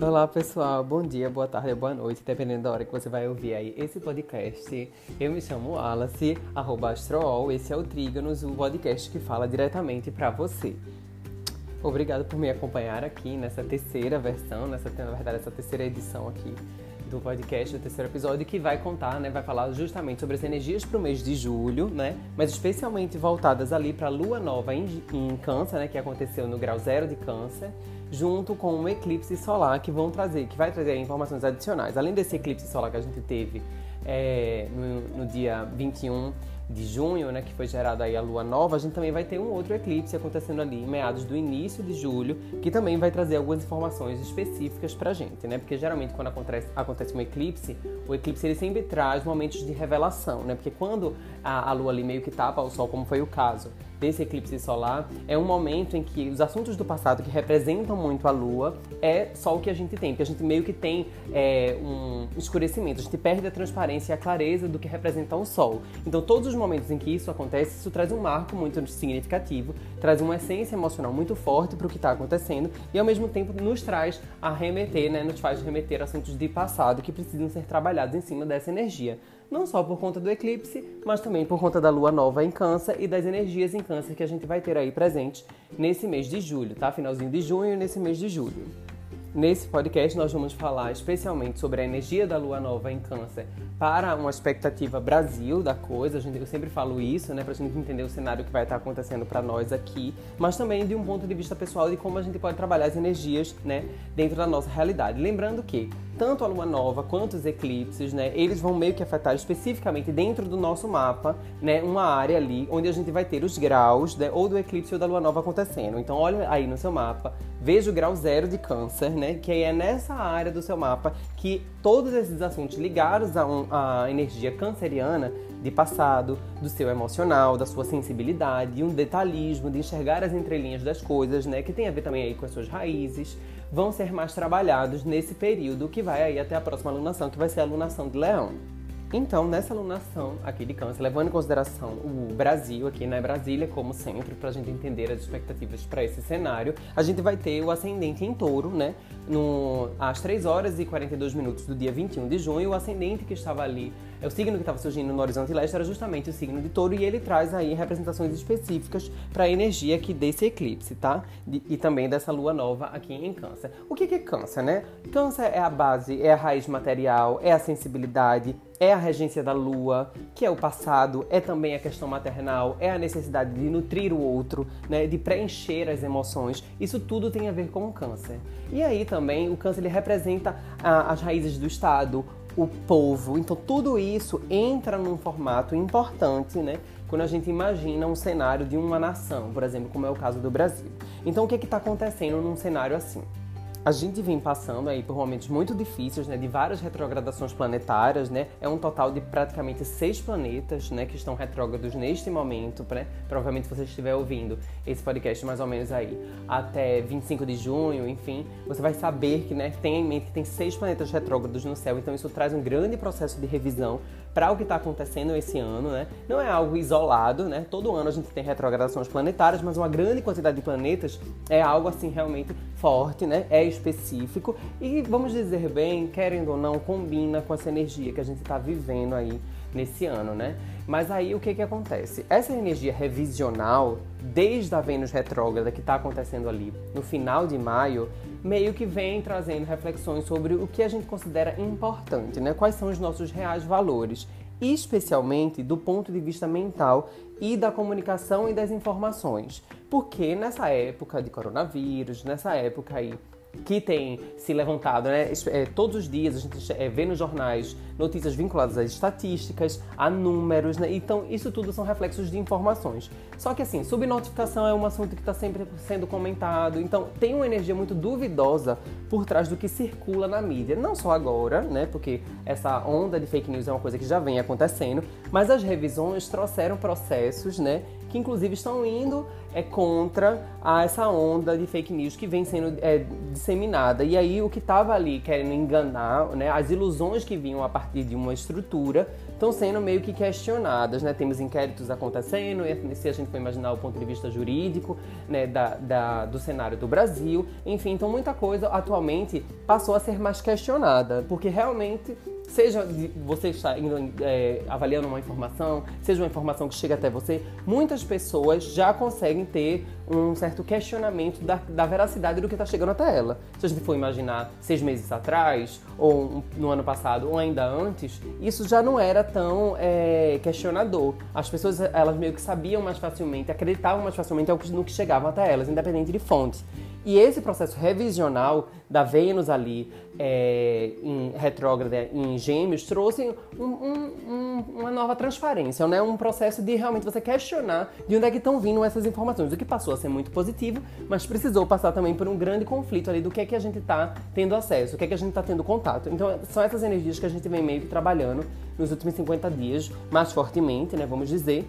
Olá pessoal, bom dia, boa tarde, boa noite, dependendo da hora que você vai ouvir aí esse podcast. Eu me chamo Wallace, arroba Astrool, esse é o Trígonos, o podcast que fala diretamente para você. Obrigado por me acompanhar aqui nessa terceira versão, nessa, na verdade, essa terceira edição aqui do podcast, o terceiro episódio, que vai contar, né, vai falar justamente sobre as energias para o mês de julho, né, mas especialmente voltadas ali para a lua nova em, em Câncer, né, que aconteceu no grau zero de Câncer, junto com um eclipse solar que vão trazer, que vai trazer informações adicionais. Além desse eclipse solar que a gente teve é, no, no dia 21 de junho, né, que foi gerada aí a lua nova, a gente também vai ter um outro eclipse acontecendo ali em meados do início de julho, que também vai trazer algumas informações específicas pra gente, né? Porque geralmente quando acontece, acontece um eclipse, o eclipse ele sempre traz momentos de revelação, né? Porque quando a, a lua ali meio que tapa o sol, como foi o caso desse eclipse solar, é um momento em que os assuntos do passado que representam muito a lua é só o que a gente tem, porque a gente meio que tem é, um escurecimento, a gente perde a transparência e a clareza do que representa o sol. Então todos os momentos em que isso acontece, isso traz um marco muito significativo, traz uma essência emocional muito forte para o que está acontecendo e ao mesmo tempo nos traz a remeter, né, nos faz remeter assuntos de passado que precisam ser trabalhados em cima dessa energia. Não só por conta do eclipse, mas também por conta da lua nova em Câncer e das energias em Câncer que a gente vai ter aí presente nesse mês de julho, tá? Finalzinho de junho nesse mês de julho. Nesse podcast, nós vamos falar especialmente sobre a energia da lua nova em Câncer para uma expectativa Brasil da coisa. Eu sempre falo isso, né, para a gente entender o cenário que vai estar acontecendo para nós aqui, mas também de um ponto de vista pessoal de como a gente pode trabalhar as energias né, dentro da nossa realidade. Lembrando que tanto a lua nova quanto os eclipses, né, eles vão meio que afetar especificamente dentro do nosso mapa, né, uma área ali onde a gente vai ter os graus, né, ou do eclipse ou da lua nova acontecendo. Então, olha aí no seu mapa, veja o grau zero de câncer, né, que é nessa área do seu mapa que todos esses assuntos ligados a, um, energia canceriana de passado, do seu emocional, da sua sensibilidade, um detalhismo de enxergar as entrelinhas das coisas, né, que tem a ver também aí com as suas raízes, vão ser mais trabalhados nesse período que vai aí até a próxima alunação, que vai ser a alunação de Leão. Então, nessa alunação aqui de câncer, levando em consideração o Brasil, aqui né, Brasília como centro, para a gente entender as expectativas para esse cenário, a gente vai ter o ascendente em touro, né? No, às 3 horas e 42 minutos do dia 21 de junho, o ascendente que estava ali, o signo que estava surgindo no horizonte leste, era justamente o signo de touro, e ele traz aí representações específicas para a energia aqui desse eclipse, tá? E também dessa lua nova aqui em Câncer. O que é Câncer, né? Câncer é a base, é a raiz material, é a sensibilidade, é a regência da lua, que é o passado, é também a questão maternal, é a necessidade de nutrir o outro, né, de preencher as emoções. Isso tudo tem a ver com o câncer. E aí também o câncer ele representa ah, as raízes do Estado, o povo. Então tudo isso entra num formato importante, né? Quando a gente imagina um cenário de uma nação, por exemplo, como é o caso do Brasil. Então o que é está acontecendo num cenário assim? A gente vem passando aí por momentos muito difíceis, né, de várias retrogradações planetárias, né? É um total de praticamente seis planetas, né, que estão retrógrados neste momento, né? Provavelmente você estiver ouvindo esse podcast mais ou menos aí até 25 de junho, enfim, você vai saber que, né, tem em mente que tem seis planetas retrógrados no céu, então isso traz um grande processo de revisão para o que está acontecendo esse ano, né? Não é algo isolado, né? Todo ano a gente tem retrogradações planetárias, mas uma grande quantidade de planetas é algo assim realmente forte, né? É específico e vamos dizer bem, querendo ou não, combina com essa energia que a gente está vivendo aí nesse ano, né? Mas aí o que que acontece? Essa energia revisional, desde a Vênus retrógrada que está acontecendo ali no final de maio, meio que vem trazendo reflexões sobre o que a gente considera importante, né? Quais são os nossos reais valores, especialmente do ponto de vista mental e da comunicação e das informações. Porque nessa época de coronavírus, nessa época aí que tem se levantado, né? É, todos os dias a gente é, vê nos jornais notícias vinculadas às estatísticas, a números, né? Então, isso tudo são reflexos de informações. Só que, assim, subnotificação é um assunto que está sempre sendo comentado. Então, tem uma energia muito duvidosa por trás do que circula na mídia. Não só agora, né? Porque essa onda de fake news é uma coisa que já vem acontecendo, mas as revisões trouxeram processos, né? que inclusive estão indo é, contra a essa onda de fake news que vem sendo é, disseminada. E aí o que estava ali querendo enganar, né, as ilusões que vinham a partir de uma estrutura estão sendo meio que questionadas, né? Temos inquéritos acontecendo, se a gente for imaginar o ponto de vista jurídico, né, da, da, do cenário do Brasil, enfim, então muita coisa atualmente passou a ser mais questionada, porque realmente seja você está indo, é, avaliando uma informação, seja uma informação que chega até você, muitas pessoas já conseguem ter um certo questionamento da, da veracidade do que está chegando até ela. Se a gente for imaginar seis meses atrás, ou no ano passado, ou ainda antes, isso já não era tão é, questionador. As pessoas, elas meio que sabiam mais facilmente, acreditavam mais facilmente no que chegava até elas, independente de fonte. E esse processo revisional da Vênus ali é, em retrógrada em Gêmeos trouxe um, um, um, uma nova transparência, né? um processo de realmente você questionar de onde é que estão vindo essas informações, o que passou a ser muito positivo, mas precisou passar também por um grande conflito ali do que é que a gente está tendo acesso, o que é que a gente está tendo contato. Então são essas energias que a gente vem meio que trabalhando nos últimos 50 dias, mais fortemente, né, vamos dizer,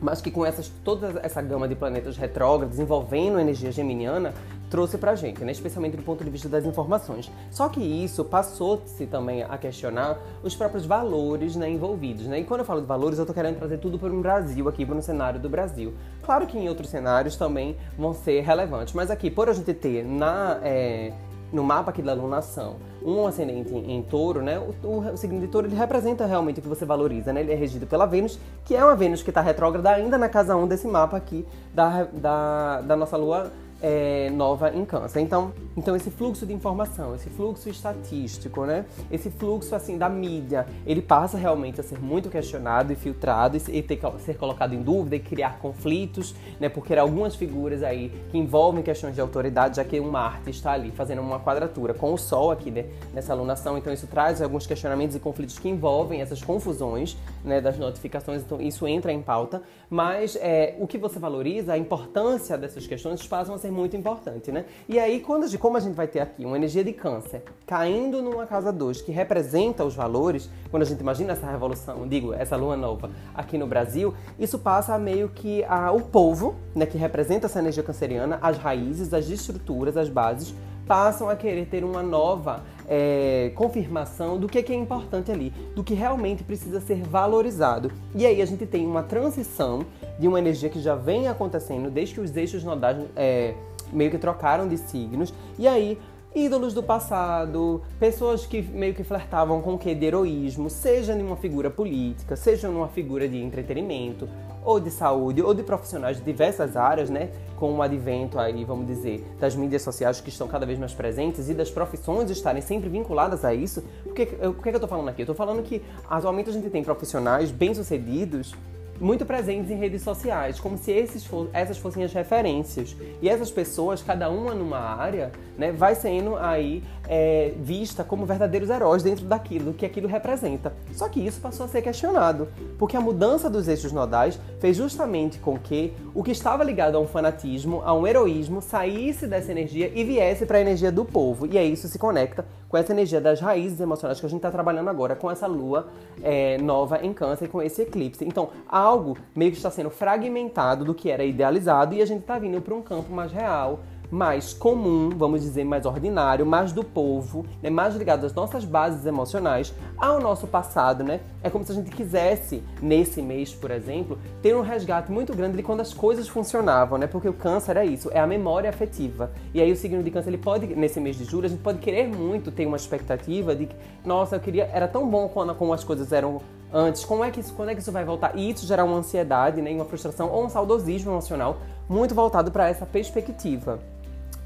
mas que com essas, toda essa gama de planetas retrógrados envolvendo a energia geminiana, trouxe pra gente, né? especialmente do ponto de vista das informações. Só que isso passou-se também a questionar os próprios valores né, envolvidos. Né? E quando eu falo de valores, eu estou querendo trazer tudo para o Brasil, aqui para o cenário do Brasil. Claro que em outros cenários também vão ser relevantes, mas aqui, por a gente ter na, é, no mapa aqui da alunação um ascendente em, em touro, né? O, o, o, signo de touro ele representa realmente o que você valoriza, né? Ele é regido pela Vênus, que é uma Vênus que está retrógrada ainda na casa 1 desse mapa aqui da, da, da nossa lua é, nova em câncer. Então, então esse fluxo de informação, esse fluxo estatístico, né? Esse fluxo assim da mídia, ele passa realmente a ser muito questionado e filtrado e ter que ser colocado em dúvida e criar conflitos, né? Porque algumas figuras aí que envolvem questões de autoridade, já que um Marte está ali fazendo uma quadratura com o Sol aqui né? nessa alunação, então isso traz alguns questionamentos e conflitos que envolvem essas confusões, né? Das notificações, então isso entra em pauta. Mas é, o que você valoriza, a importância dessas questões passam a ser muito importante, né? E aí, quando, como a gente vai ter aqui uma energia de câncer caindo numa casa 2 que representa os valores, quando a gente imagina essa revolução, digo, essa lua nova aqui no Brasil, isso passa a meio que a, o povo, né, que representa essa energia canceriana, as raízes, as estruturas, as bases, passam a querer ter uma nova é, confirmação do que, que é importante ali, do que realmente precisa ser valorizado. E aí a gente tem uma transição de uma energia que já vem acontecendo desde que os eixos nodais é, meio que trocaram de signos, e aí ídolos do passado, pessoas que meio que flertavam com o que de heroísmo, seja numa figura política, seja numa figura de entretenimento, ou de saúde, ou de profissionais de diversas áreas, né? Com o advento aí, vamos dizer, das mídias sociais que estão cada vez mais presentes e das profissões estarem sempre vinculadas a isso. Porque, o que, é que eu tô falando aqui? Eu tô falando que atualmente a gente tem profissionais bem-sucedidos muito presentes em redes sociais, como se esses, essas fossem as referências. E essas pessoas, cada uma numa área, né, vai sendo aí é, vista como verdadeiros heróis dentro daquilo, que aquilo representa. Só que isso passou a ser questionado, porque a mudança dos eixos nodais fez justamente com que o que estava ligado a um fanatismo, a um heroísmo, saísse dessa energia e viesse para a energia do povo. E aí isso se conecta com essa energia das raízes emocionais que a gente está trabalhando agora, com essa lua é, nova em câncer, com esse eclipse. Então, algo meio que está sendo fragmentado do que era idealizado e a gente está vindo para um campo mais real, mais comum, vamos dizer, mais ordinário, mais do povo, né, mais ligado às nossas bases emocionais, ao nosso passado, né? É como se a gente quisesse, nesse mês, por exemplo, ter um resgate muito grande de quando as coisas funcionavam, né? Porque o câncer é isso, é a memória afetiva. E aí o signo de câncer, ele pode, nesse mês de julho, a gente pode querer muito ter uma expectativa de que, nossa, eu queria, era tão bom quando, como as coisas eram antes, como é que isso, quando é que isso vai voltar? E isso gerar uma ansiedade, né, uma frustração ou um saudosismo emocional muito voltado para essa perspectiva.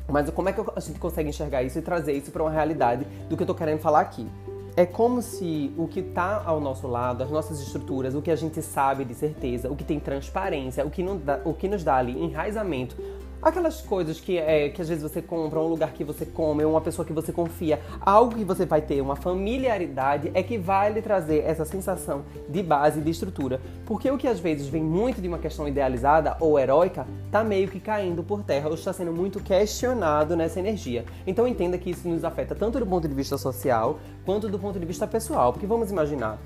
Mas como é que a gente consegue enxergar isso e trazer isso para uma realidade do que eu estou querendo falar aqui? É como se o que está ao nosso lado, as nossas estruturas, o que a gente sabe de certeza, o que tem transparência, o que, dá, o que nos dá ali enraizamento Aquelas coisas que, é, que às vezes você compra, um lugar que você come, uma pessoa que você confia, algo que você vai ter, uma familiaridade, é que vai lhe trazer essa sensação de base, de estrutura. Porque o que às vezes vem muito de uma questão idealizada ou heróica, tá meio que caindo por terra ou está sendo muito questionado nessa energia. Então entenda que isso nos afeta tanto do ponto de vista social, quanto do ponto de vista pessoal. Porque vamos imaginar,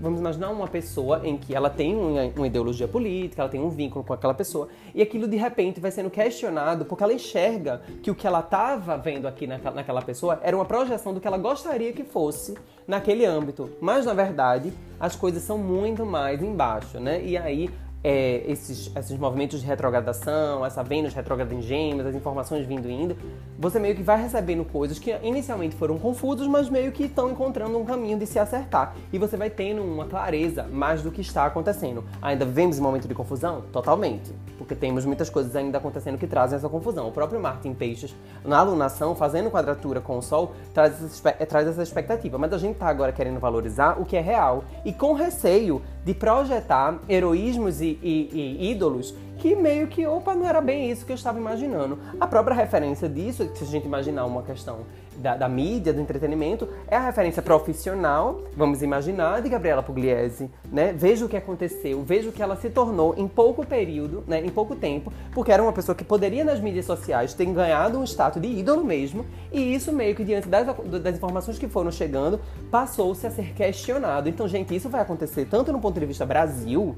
vamos imaginar uma pessoa em que ela tem uma ideologia política, ela tem um vínculo com aquela pessoa, e aquilo de repente vai sendo questionado porque ela enxerga que o que ela estava vendo aqui naquela, naquela pessoa era uma projeção do que ela gostaria que fosse naquele âmbito. Mas na verdade, as coisas são muito mais embaixo, né? E aí é, esses, esses movimentos de retrogradação, essa Vênus retrograda em gêmeos, as informações vindo e indo, você meio que vai recebendo coisas que inicialmente foram confusas, mas meio que estão encontrando um caminho de se acertar. E você vai tendo uma clareza mais do que está acontecendo. Ainda vivemos um momento de confusão? Totalmente. Porque temos muitas coisas ainda acontecendo que trazem essa confusão. O próprio Marte em Peixes, na alunação, fazendo quadratura com o Sol, traz essa, traz essa expectativa. Mas a gente está agora querendo valorizar o que é real e com receio de projetar heroísmos e, e, e, ídolos que meio que, opa, não era bem isso que eu estava imaginando. A própria referência disso, se a gente imaginar uma questão da, da, mídia, do entretenimento, é a referência profissional, vamos imaginar, de Gabriela Pugliese, né? Veja o que aconteceu, veja o que ela se tornou em pouco período, né? Em pouco tempo, porque era uma pessoa que poderia nas mídias sociais ter ganhado um status de ídolo mesmo, e isso meio que diante das, das informações que foram chegando, passou-se a ser questionado. Então, gente, isso vai acontecer tanto no ponto de vista Brasil,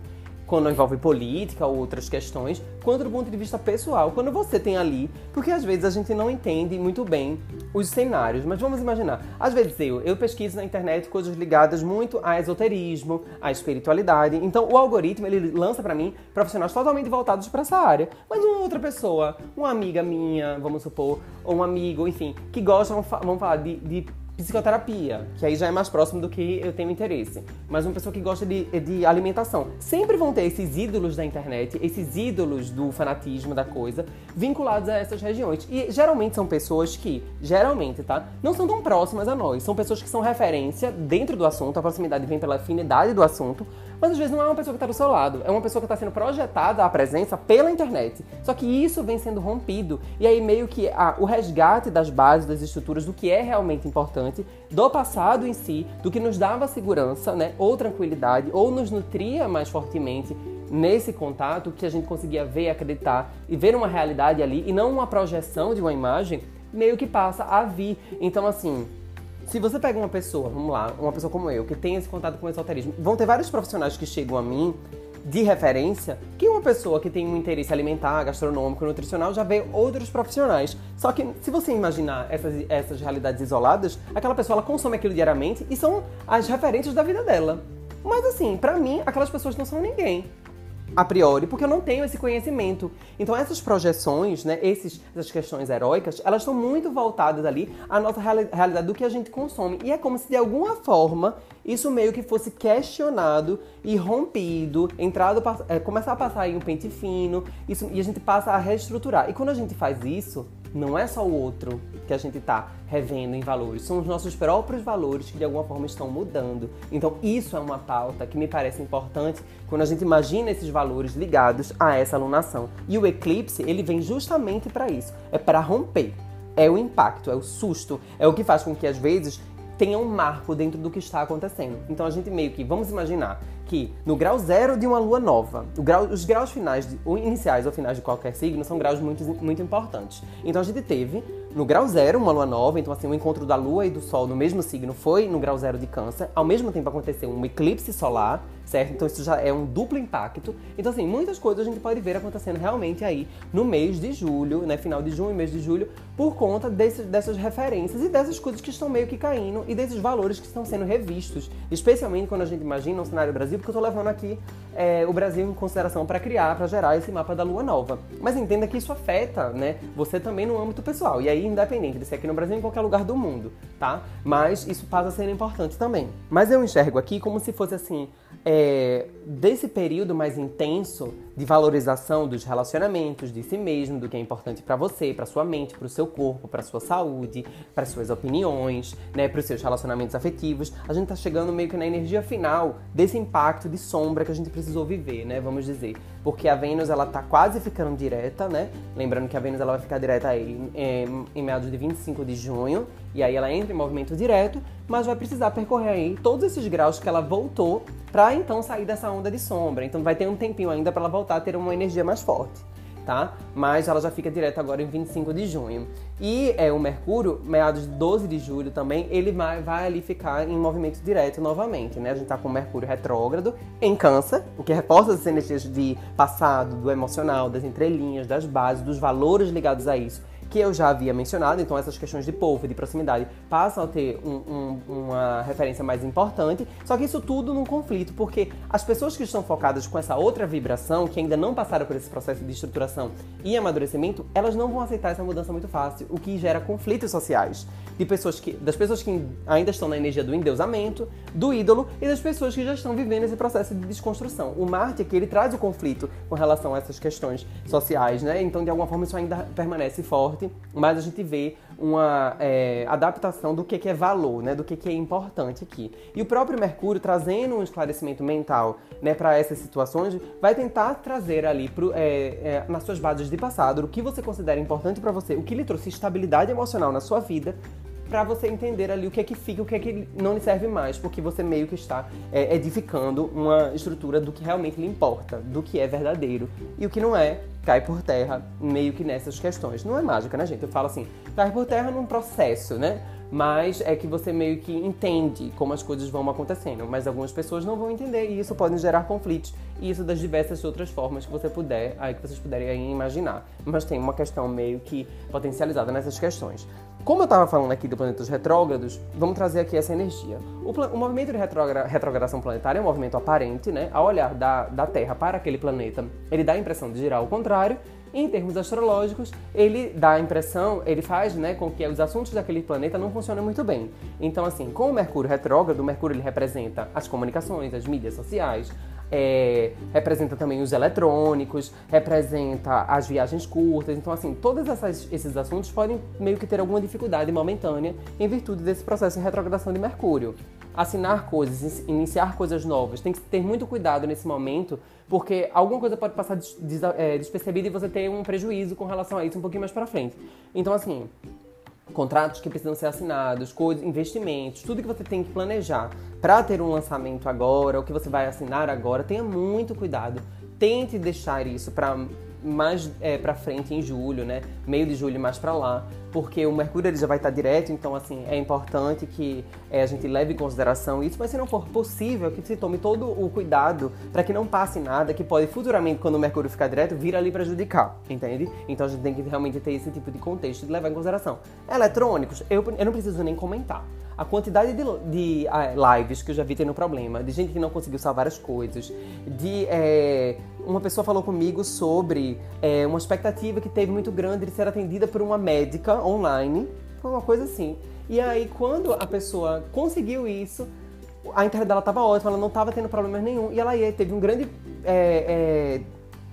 quando envolve política ou outras questões, quanto do ponto de vista pessoal, quando você tem ali, porque às vezes a gente não entende muito bem os cenários, mas vamos imaginar, às vezes eu, eu pesquiso na internet coisas ligadas muito a esoterismo, à espiritualidade, então o algoritmo ele lança para mim profissionais totalmente voltados para essa área, mas uma outra pessoa, uma amiga minha, vamos supor, ou um amigo, enfim, que gosta, vamos falar de, de psicoterapia, que aí já é mais próximo do que eu tenho interesse. Mas uma pessoa que gosta de, de alimentação. Sempre vão ter esses ídolos da internet, esses ídolos do fanatismo da coisa, vinculados a essas regiões. E geralmente são pessoas que, geralmente, tá? Não são tão próximas a nós. São pessoas que são referência dentro do assunto, a proximidade vem pela afinidade do assunto, mas às vezes não é uma pessoa que está do seu lado, é uma pessoa que está sendo projetada a presença pela internet. Só que isso vem sendo rompido, e aí meio que ah, o resgate das bases, das estruturas, do que é realmente importante, do passado em si, do que nos dava segurança, né, ou tranquilidade, ou nos nutria mais fortemente nesse contato, que a gente conseguia ver, acreditar e ver uma realidade ali, e não uma projeção de uma imagem, meio que passa a vir. Então, assim, se você pega uma pessoa, vamos lá, uma pessoa como eu, que tem esse contato com o esoterismo, vão ter vários profissionais que chegam a mim de referência que uma pessoa que tem um interesse alimentar, gastronômico, nutricional já vê outros profissionais. Só que se você imaginar essas, essas realidades isoladas, aquela pessoa ela consome aquilo diariamente e são as referências da vida dela. Mas assim, para mim, aquelas pessoas não são ninguém a priori, porque eu não tenho esse conhecimento. Então essas projeções, né, esses, essas questões heróicas, elas estão muito voltadas ali à nossa reali realidade do que a gente consome. E é como se de alguma forma isso meio que fosse questionado e rompido, entrado, é, começar a passar aí um pente fino, isso, e a gente passa a reestruturar. E quando a gente faz isso, não é só o outro que a gente está revendo em valores, são os nossos próprios valores que de alguma forma estão mudando. Então, isso é uma pauta que me parece importante quando a gente imagina esses valores ligados a essa alunação. E o eclipse, ele vem justamente para isso, é para romper. É o impacto, é o susto, é o que faz com que às vezes tenha um marco dentro do que está acontecendo. Então a gente meio que, vamos imaginar que no grau zero de uma lua nova, grau, os graus finais, de, ou iniciais ou finais de qualquer signo, são graus muito, muito importantes. Então a gente teve no grau zero uma lua nova, então assim, o encontro da lua e do sol no mesmo signo foi no grau zero de câncer. Ao mesmo tempo aconteceu um eclipse solar certo? Então isso já é um duplo impacto. Então, assim, muitas coisas a gente pode ver acontecendo realmente aí no mês de julho, né? Final de junho e mês de julho, por conta desse, dessas referências e dessas coisas que estão meio que caindo e desses valores que estão sendo revistos. Especialmente quando a gente imagina um cenário Brasil, porque eu tô levando aqui é, o Brasil em consideração para criar, para gerar esse mapa da lua nova. Mas entenda que isso afeta, né? Você também no âmbito pessoal. E aí, independente de ser aqui no Brasil em qualquer lugar do mundo, tá? Mas isso passa a ser importante também. Mas eu enxergo aqui como se fosse assim é, desse período mais intenso de valorização dos relacionamentos, de si mesmo, do que é importante para você, para sua mente, para o seu corpo, para sua saúde, para suas opiniões, né, para os seus relacionamentos afetivos, a gente está chegando meio que na energia final desse impacto de sombra que a gente precisou viver, né, vamos dizer, porque a Vênus ela tá quase ficando direta, né? Lembrando que a Vênus ela vai ficar direta aí em, em meados de 25 de junho, e aí ela entra em movimento direto, mas vai precisar percorrer aí todos esses graus que ela voltou para então sair dessa onda de sombra. Então vai ter um tempinho ainda para ela voltar a ter uma energia mais forte. tá? Mas ela já fica direto agora em 25 de junho. E é, o Mercúrio, meados de 12 de julho também, ele vai, vai ali ficar em movimento direto novamente, né? A gente tá com o Mercúrio retrógrado em Câncer, o que reforça as energias de passado, do emocional, das entrelinhas, das bases, dos valores ligados a isso que eu já havia mencionado, então essas questões de povo, de proximidade, passam a ter um, um, uma referência mais importante, só que isso tudo num conflito, porque as pessoas que estão focadas com essa outra vibração, que ainda não passaram por esse processo de estruturação e amadurecimento, elas não vão aceitar essa mudança muito fácil, o que gera conflitos sociais de pessoas que, das pessoas que ainda estão na energia do endeusamento, do ídolo e das pessoas que já estão vivendo esse processo de desconstrução. O Marte aqui ele traz o conflito com relação a essas questões sociais, né? Então de alguma forma isso ainda permanece forte forte, mas a gente vê uma é, adaptação do que, que é valor, né, do que, que é importante aqui. E o próprio Mercúrio, trazendo um esclarecimento mental né, para essas situações, vai tentar trazer ali pro, é, é, nas suas bases de passado o que você considera importante para você, o que lhe trouxe estabilidade emocional na sua vida, para você entender ali o que é que fica, o que é que não lhe serve mais, porque você meio que está é, edificando uma estrutura do que realmente lhe importa, do que é verdadeiro e o que não é cai por terra meio que nessas questões. Não é mágica, né, gente? Eu falo assim, cai por terra num processo, né? Mas é que você meio que entende como as coisas vão acontecendo, mas algumas pessoas não vão entender e isso pode gerar conflitos. E isso das diversas outras formas que você puder, aí que vocês puderem imaginar. Mas tem uma questão meio que potencializada nessas questões. Como eu estava falando aqui do planetas retrógrados, vamos trazer aqui essa energia. O, o movimento de retrogra retrogradação planetária é um movimento aparente, né? Ao olhar da, da Terra para aquele planeta, ele dá a impressão de girar ao contrário. Em termos astrológicos, ele dá a impressão, ele faz né, com que os assuntos daquele planeta não funcionem muito bem. Então, assim, com o Mercúrio retrógrado, o Mercúrio ele representa as comunicações, as mídias sociais, é, representa também os eletrônicos, representa as viagens curtas. Então, assim, todos esses assuntos podem meio que ter alguma dificuldade momentânea em virtude desse processo de retrogradação de Mercúrio. Assinar coisas, iniciar coisas novas, tem que ter muito cuidado nesse momento, porque alguma coisa pode passar des, des, é, despercebida e você ter um prejuízo com relação a isso um pouquinho mais para frente. Então, assim, contratos que precisam ser assinados, coisas, investimentos, tudo que você tem que planejar para ter um lançamento agora, o que você vai assinar agora, tenha muito cuidado. Tente deixar isso para mais é, para frente em julho, né? Meio de julho mais para lá, porque o Mercúrio ele já vai estar direto, então assim é importante que é, a gente leve em consideração isso, mas se não for possível, que se tome todo o cuidado para que não passe nada que pode futuramente, quando o Mercúrio ficar direto, vir ali prejudicar, entende? Então a gente tem que realmente ter esse tipo de contexto de levar em consideração. Eletrônicos, eu, eu não preciso nem comentar. A quantidade de, de uh, lives que eu já vi tendo problema, de gente que não conseguiu salvar as coisas, de é, uma pessoa falou comigo sobre é, uma expectativa que teve muito grande de ser atendida por uma médica online, foi uma coisa assim. E aí, quando a pessoa conseguiu isso, a internet dela estava ótima, ela não estava tendo problemas nenhum, e ela teve um grande é, é,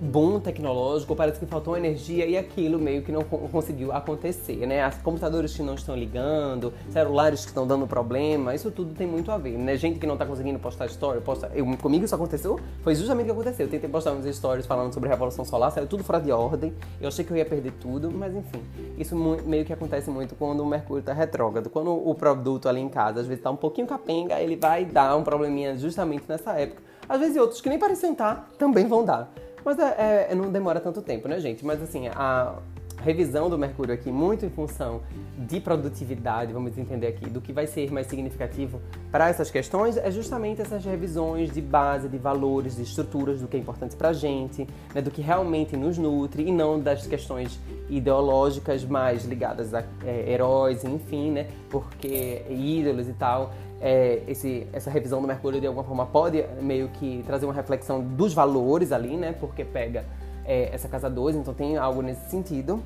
boom tecnológico, parece que faltou energia e aquilo meio que não conseguiu acontecer, né? As computadores que não estão ligando, celulares que estão dando problema, isso tudo tem muito a ver, né? Gente que não está conseguindo postar story, posta... Eu, comigo isso aconteceu, foi justamente o que aconteceu. Eu tentei postar uns stories falando sobre a Revolução Solar, saiu tudo fora de ordem, eu achei que eu ia perder tudo, mas enfim, isso meio que acontece muito quando o Mercúrio está retrógrado. Quando o produto ali em casa, às vezes está um pouquinho capenga, ele vai dar um probleminha justamente nessa época. Às vezes outros que nem parecem estar, também vão dar. Mas é, é, não demora tanto tempo, né, gente? Mas assim, a revisão do Mercúrio aqui, muito em função de produtividade, vamos entender aqui, do que vai ser mais significativo para essas questões, é justamente essas revisões de base, de valores, de estruturas, do que é importante para a gente, né, do que realmente nos nutre, e não das questões ideológicas mais ligadas a é, heróis, enfim, né, porque ídolos e tal é, esse, essa revisão do Mercúrio de alguma forma pode meio que trazer uma reflexão dos valores ali, né? Porque pega é, essa casa 2, então tem algo nesse sentido.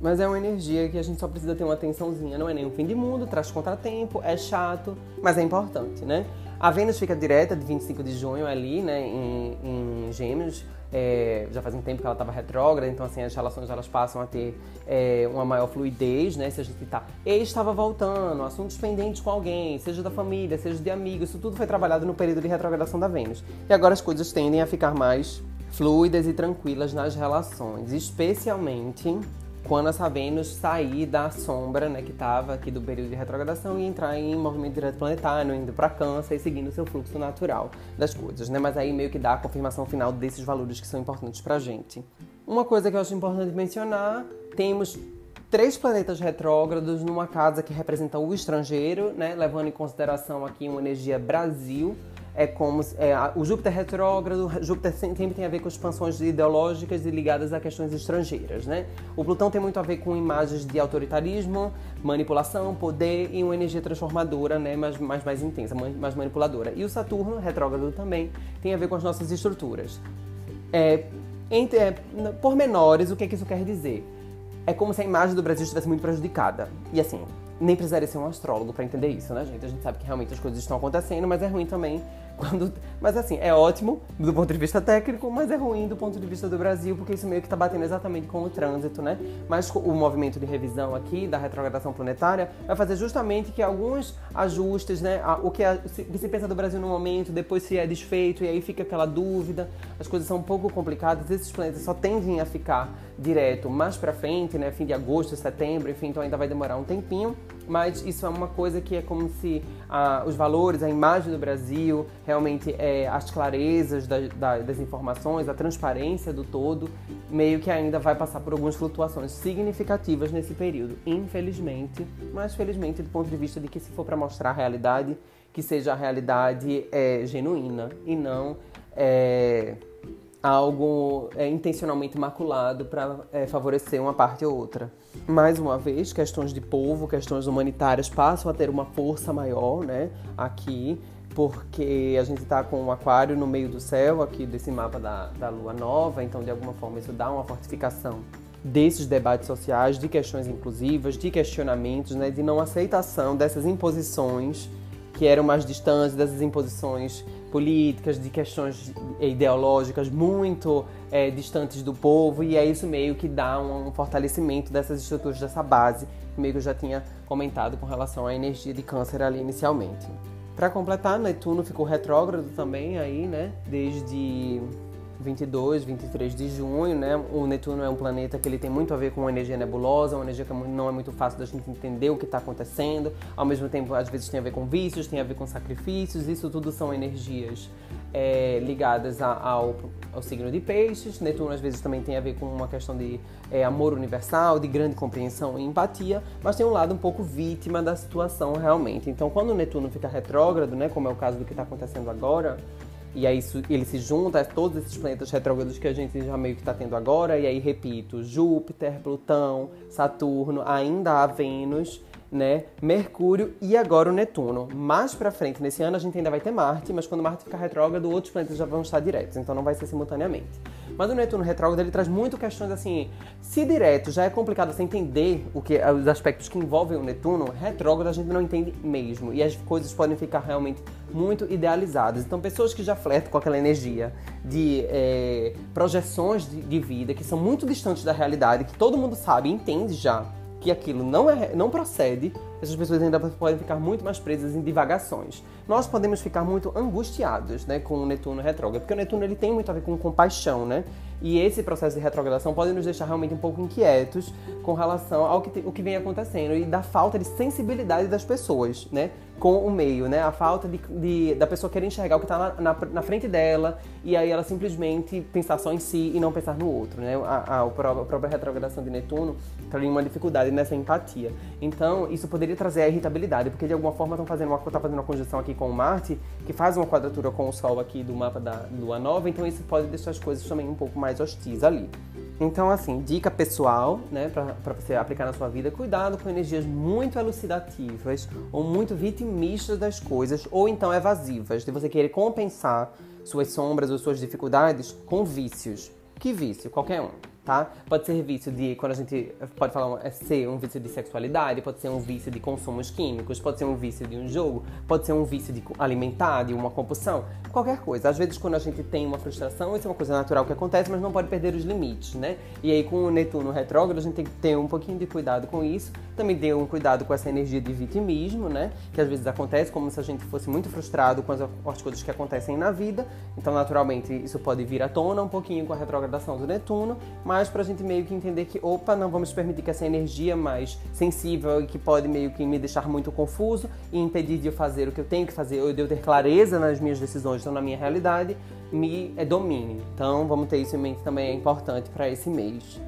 Mas é uma energia que a gente só precisa ter uma atençãozinha. Não é nenhum fim de mundo, traz contratempo, é chato, mas é importante, né? A Vênus fica direta de 25 de junho ali, né, em, em Gêmeos. É, já faz um tempo que ela estava retrógrada, então assim as relações elas passam a ter é, uma maior fluidez, né? Se a gente tá, e estava voltando, assuntos pendentes com alguém, seja da família, seja de amigos, isso tudo foi trabalhado no período de retrogradação da Vênus. E agora as coisas tendem a ficar mais fluidas e tranquilas nas relações, especialmente quando essa Vênus sair da sombra, né, que estava aqui do período de retrogradação e entrar em movimento direto planetário, indo para Câncer e seguindo o seu fluxo natural das coisas, né? Mas aí meio que dá a confirmação final desses valores que são importantes pra gente. Uma coisa que eu acho importante mencionar, temos três planetas retrógrados numa casa que representa o estrangeiro, né? levando em consideração aqui uma energia Brasil, é como é, o Júpiter retrógrado, Júpiter sempre tem a ver com expansões ideológicas e ligadas a questões estrangeiras, né? O Plutão tem muito a ver com imagens de autoritarismo, manipulação, poder e uma energia transformadora, né? Mais, mais, mais intensa, mais manipuladora. E o Saturno retrógrado também tem a ver com as nossas estruturas. É, entre, é, por menores, o que, é que isso quer dizer? É como se a imagem do Brasil estivesse muito prejudicada. E assim, nem precisaria ser um astrólogo para entender isso, né, gente? A gente sabe que realmente as coisas estão acontecendo, mas é ruim também quando, mas assim, é ótimo do ponto de vista técnico, mas é ruim do ponto de vista do Brasil, porque isso meio que está batendo exatamente com o trânsito, né? Mas o movimento de revisão aqui da retrogradação planetária vai fazer justamente que alguns ajustes, né? O que, se pensa do Brasil no momento, depois se é desfeito e aí fica aquela dúvida, as coisas são um pouco complicadas, esses planetas só tendem a ficar direto mais para frente, né? Fim de agosto, setembro, enfim, então ainda vai demorar um tempinho mas isso é uma coisa que é como se ah, os valores, a imagem do Brasil, realmente é, as clarezas da, da, das informações, a transparência do todo, meio que ainda vai passar por algumas flutuações significativas nesse período, infelizmente, mas felizmente do ponto de vista de que se for para mostrar a realidade, que seja a realidade é, genuína e não é, algo é, intencionalmente maculado para é, favorecer uma parte ou outra. Mais uma vez, questões de povo, questões humanitárias passam a ter uma força maior, né, aqui, porque a gente está com um aquário no meio do céu aqui desse mapa da, da lua nova, então de alguma forma isso dá uma fortificação desses debates sociais, de questões inclusivas, de questionamentos, né, de não aceitação dessas imposições que eram mais distantes, dessas imposições políticas, de questões ideológicas muito é, distantes do povo, e é isso meio que dá um, fortalecimento dessas estruturas, dessa base, que meio que eu já tinha comentado com relação à energia de câncer ali inicialmente. Para completar, Netuno ficou retrógrado também aí, né, desde 22, 23 de junho, né? O Netuno é um planeta que ele tem muito a ver com uma energia nebulosa, uma energia que não é muito fácil da gente entender o que está acontecendo. Ao mesmo tempo, às vezes tem a ver com vícios, tem a ver com sacrifícios. Isso tudo são energias é, ligadas a, ao, ao, signo de peixes. Netuno às vezes também tem a ver com uma questão de é, amor universal, de grande compreensão e empatia, mas tem um lado um pouco vítima da situação realmente. Então, quando o Netuno fica retrógrado, né, como é o caso do que está acontecendo agora, e aí ele se junta a todos esses planetas retrógrados que a gente já meio que está tendo agora. E aí, repito, Júpiter, Plutão, Saturno, ainda há Vênus, né? Mercúrio e agora o Netuno. Mais para frente nesse ano a gente ainda vai ter Marte, mas quando Marte ficar retrógrado, outros planetas já vão estar diretos, então não vai ser simultaneamente. Mas o Netuno retrógrado ele traz muito questões assim, se direto já é complicado você entender o que os aspectos que envolvem o Netuno, retrógrado a gente não entende mesmo e as coisas podem ficar realmente muito idealizadas. Então pessoas que já flertam com aquela energia de é, projeções de, de vida que são muito distantes da realidade, que todo mundo sabe entende já que aquilo não, é, não procede, essas pessoas ainda podem ficar muito mais presas em divagações. Nós podemos ficar muito angustiados né, com o Netuno retrógrado, porque o Netuno ele tem muito a ver com compaixão, né? E esse processo de retrogradação pode nos deixar realmente um pouco inquietos com relação ao que, o que vem acontecendo e da falta de sensibilidade das pessoas, né? Com o meio, né? A falta de, de da pessoa querer enxergar o que está na, na, na, frente dela e aí ela simplesmente pensar só em si e não pensar no outro, né? A, a, a própria retrogradação de Netuno traz uma dificuldade nessa empatia. Então, isso poderia trazer a irritabilidade, porque de alguma forma estão fazendo uma, tá fazendo uma conjunção aqui com Marte, que faz uma quadratura com o Sol aqui do mapa da Lua Nova, então isso pode deixar as coisas também um pouco mais mais hostis ali. Então, assim, dica pessoal, né, para você aplicar na sua vida, cuidado com energias muito elucidativas ou muito vitimistas das coisas, ou então evasivas, de você querer compensar suas sombras ou suas dificuldades com vícios. Que vício? Qualquer um tá? Pode ser vício de, quando a gente pode falar, é ser um vício de sexualidade, pode ser um vício de consumos químicos, pode ser um vício de um jogo, pode ser um vício de alimentar, de uma compulsão, qualquer coisa. Às vezes, quando a gente tem uma frustração, isso é uma coisa natural que acontece, mas não pode perder os limites, né? E aí, com o Netuno retrógrado, a gente tem que ter um pouquinho de cuidado com isso, também ter um cuidado com essa energia de vitimismo, né? Que às vezes acontece como se a gente fosse muito frustrado com as, as coisas que acontecem na vida, então, naturalmente, isso pode vir à tona um pouquinho com a retrogradação do Netuno, mas mas pra gente meio que entender que, opa, não vamos permitir que essa energia mais sensível e que pode meio que me deixar muito confuso e impedir de eu fazer o que eu tenho que fazer, ou de eu ter clareza nas minhas decisões, então na minha realidade, me é, domine. Então vamos ter isso em mente também, é importante para esse mês.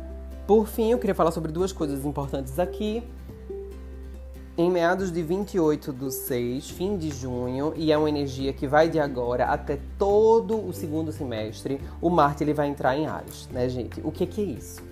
Por fim, eu queria falar sobre duas coisas importantes aqui. Em meados de 28 do 6, fim de junho, e é uma energia que vai de agora até todo o segundo semestre, o Marte ele vai entrar em Ares, né, gente? O que, que é isso?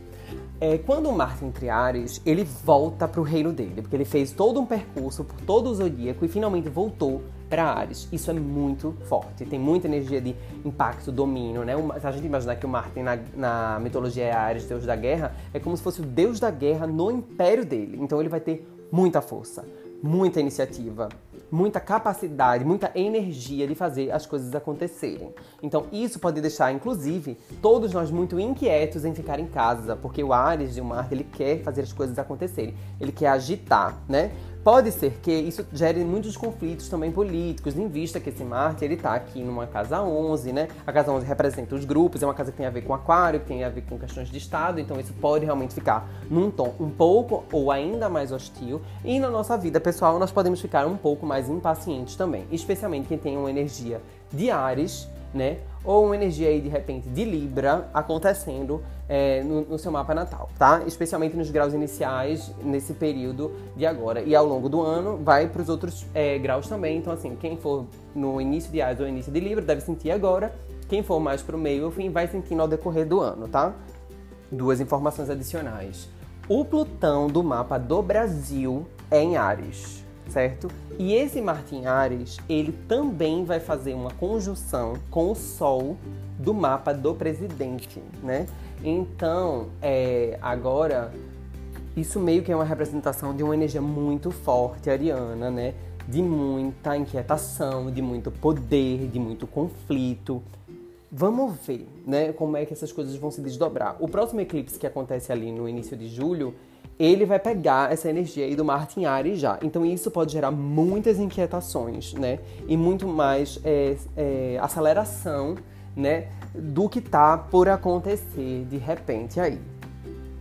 É, quando o Marte entra em Ares, ele volta para o reino dele, porque ele fez todo um percurso por todo o zodíaco e finalmente voltou para Ares. Isso é muito forte, tem muita energia de impacto, domínio, né? Se a gente imaginar que o Marte na, na mitologia é Ares, deus da guerra, é como se fosse o deus da guerra no império dele. Então ele vai ter muita força, muita iniciativa, muita capacidade, muita energia de fazer as coisas acontecerem. Então, isso pode deixar, inclusive, todos nós muito inquietos em ficar em casa, porque o Ares de Marte, ele quer fazer as coisas acontecerem, ele quer agitar, né? Pode ser que isso gere muitos conflitos também políticos, em vista que esse Marte ele está aqui numa casa 11, né? A casa 11 representa os grupos, é uma casa que tem a ver com aquário, que tem a ver com questões de Estado, então isso pode realmente ficar num tom um pouco ou ainda mais hostil. E na nossa vida pessoal nós podemos ficar um pouco mais impacientes também, especialmente quem tem uma energia de Ares, né? Ou uma energia aí de repente de Libra acontecendo é, no, no, seu mapa natal, tá? Especialmente nos graus iniciais nesse período de agora. E ao longo do ano vai para os outros é, graus também. Então, assim, quem for no início de Ares ou início de Libra deve sentir agora. Quem for mais para o meio ou fim vai sentindo ao decorrer do ano, tá? Duas informações adicionais. O Plutão do mapa do Brasil é em Ares certo? E esse Martin Ares, ele também vai fazer uma conjunção com o Sol do mapa do presidente, né? Então, é, agora, isso meio que é uma representação de uma energia muito forte ariana, né? De muita inquietação, de muito poder, de muito conflito. Vamos ver, né, como é que essas coisas vão se desdobrar. O próximo eclipse que acontece ali no início de julho ele vai pegar essa energia aí do Marte em Ares já. Então isso pode gerar muitas inquietações, né? E muito mais é, é, aceleração, né? Do que tá por acontecer de repente aí.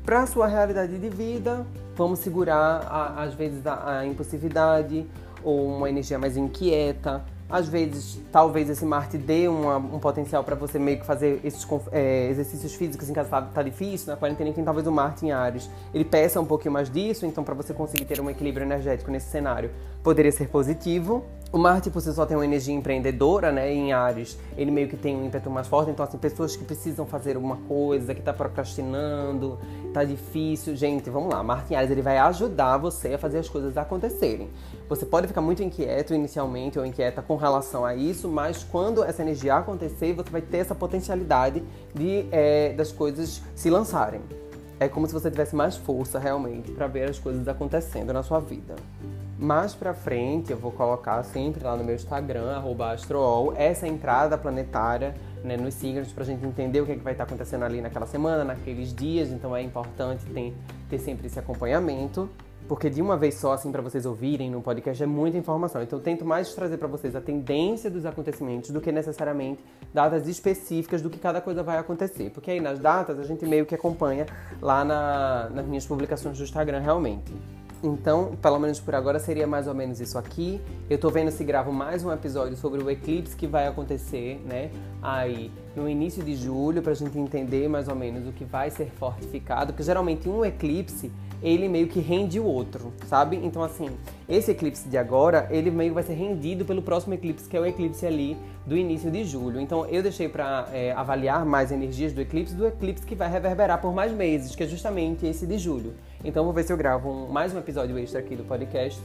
Para sua realidade de vida, vamos segurar a, às vezes a, a impulsividade ou uma energia mais inquieta, às vezes, talvez esse Marte dê uma, um potencial para você meio que fazer esses é, exercícios físicos em casa tá, tá difícil, na quarentena tem talvez o Marte em Ares ele peça um pouquinho mais disso, então para você conseguir ter um equilíbrio energético nesse cenário, poderia ser positivo. O Marte por si só tem uma energia empreendedora, né? Em Ares, ele meio que tem um ímpeto mais forte. Então, assim, pessoas que precisam fazer alguma coisa, que tá procrastinando, tá difícil. Gente, vamos lá. Marte em Ares, ele vai ajudar você a fazer as coisas acontecerem. Você pode ficar muito inquieto inicialmente ou inquieta com relação a isso, mas quando essa energia acontecer, você vai ter essa potencialidade de, é, das coisas se lançarem. É como se você tivesse mais força realmente para ver as coisas acontecendo na sua vida. Mais pra frente eu vou colocar sempre lá no meu Instagram, astrool, essa entrada planetária né, nos signos pra gente entender o que, é que vai estar acontecendo ali naquela semana, naqueles dias. Então é importante ter, ter sempre esse acompanhamento. Porque de uma vez só, assim, para vocês ouvirem no podcast, é muita informação. Então eu tento mais trazer para vocês a tendência dos acontecimentos do que necessariamente datas específicas do que cada coisa vai acontecer. Porque aí nas datas a gente meio que acompanha lá na, nas minhas publicações do Instagram realmente. Então, pelo menos por agora, seria mais ou menos isso aqui. Eu tô vendo se gravo mais um episódio sobre o eclipse que vai acontecer, né? Aí, no início de julho, pra gente entender mais ou menos o que vai ser fortificado. Porque geralmente um eclipse, ele meio que rende o outro, sabe? Então, assim, esse eclipse de agora, ele meio que vai ser rendido pelo próximo eclipse, que é o eclipse ali do início de julho. Então, eu deixei para é, avaliar mais energias do eclipse, do eclipse que vai reverberar por mais meses, que é justamente esse de julho. Então vou ver se eu gravo um, mais um episódio extra aqui do podcast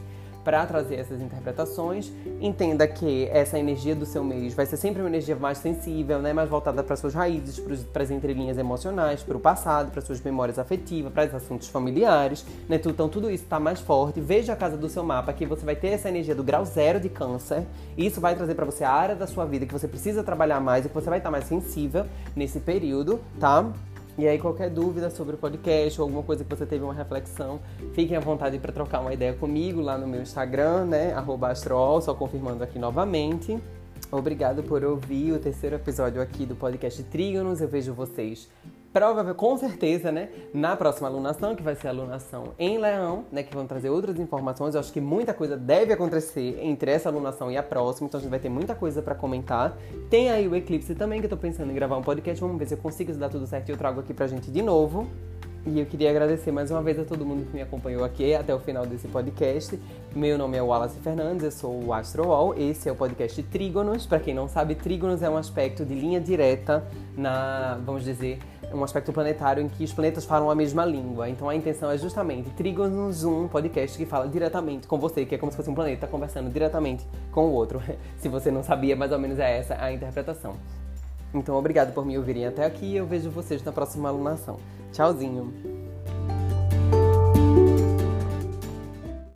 para trazer essas interpretações. Entenda que essa energia do seu mês vai ser sempre uma energia mais sensível, né? mais voltada para suas raízes, para as entrelinhas emocionais, para o passado, para suas memórias afetivas, para os assuntos familiares. Né? Então tudo isso está mais forte. Veja a casa do seu mapa que você vai ter essa energia do grau zero de câncer. E isso vai trazer para você a área da sua vida que você precisa trabalhar mais e que você vai estar mais sensível nesse período, tá? E aí, qualquer dúvida sobre o podcast ou alguma coisa que você teve uma reflexão, fiquem à vontade para trocar uma ideia comigo lá no meu Instagram, né? Astrool, só confirmando aqui novamente. Obrigado por ouvir o terceiro episódio aqui do podcast Trígonos. Eu vejo vocês provavelmente, com certeza, né, na próxima alunação, que vai ser a alunação em Leão, né, que vão trazer outras informações. Eu acho que muita coisa deve acontecer entre essa alunação e a próxima, então a gente vai ter muita coisa para comentar. Tem aí o eclipse também, que eu tô pensando em gravar um podcast. Vamos ver se eu consigo se dar tudo certo e eu trago aqui pra gente de novo. E eu queria agradecer mais uma vez a todo mundo que me acompanhou aqui até o final desse podcast. Meu nome é Wallace Fernandes, eu sou o AstroWall. Esse é o podcast Trígonos. Para quem não sabe, Trígonos é um aspecto de linha direta na, vamos dizer, um aspecto planetário em que os planetas falam a mesma língua. Então a intenção é justamente Trígonos, um podcast que fala diretamente com você, que é como se fosse um planeta conversando diretamente com o outro. se você não sabia, mais ou menos é essa a interpretação. Então, obrigado por me ouvirem até aqui e eu vejo vocês na próxima alunação. Tchauzinho!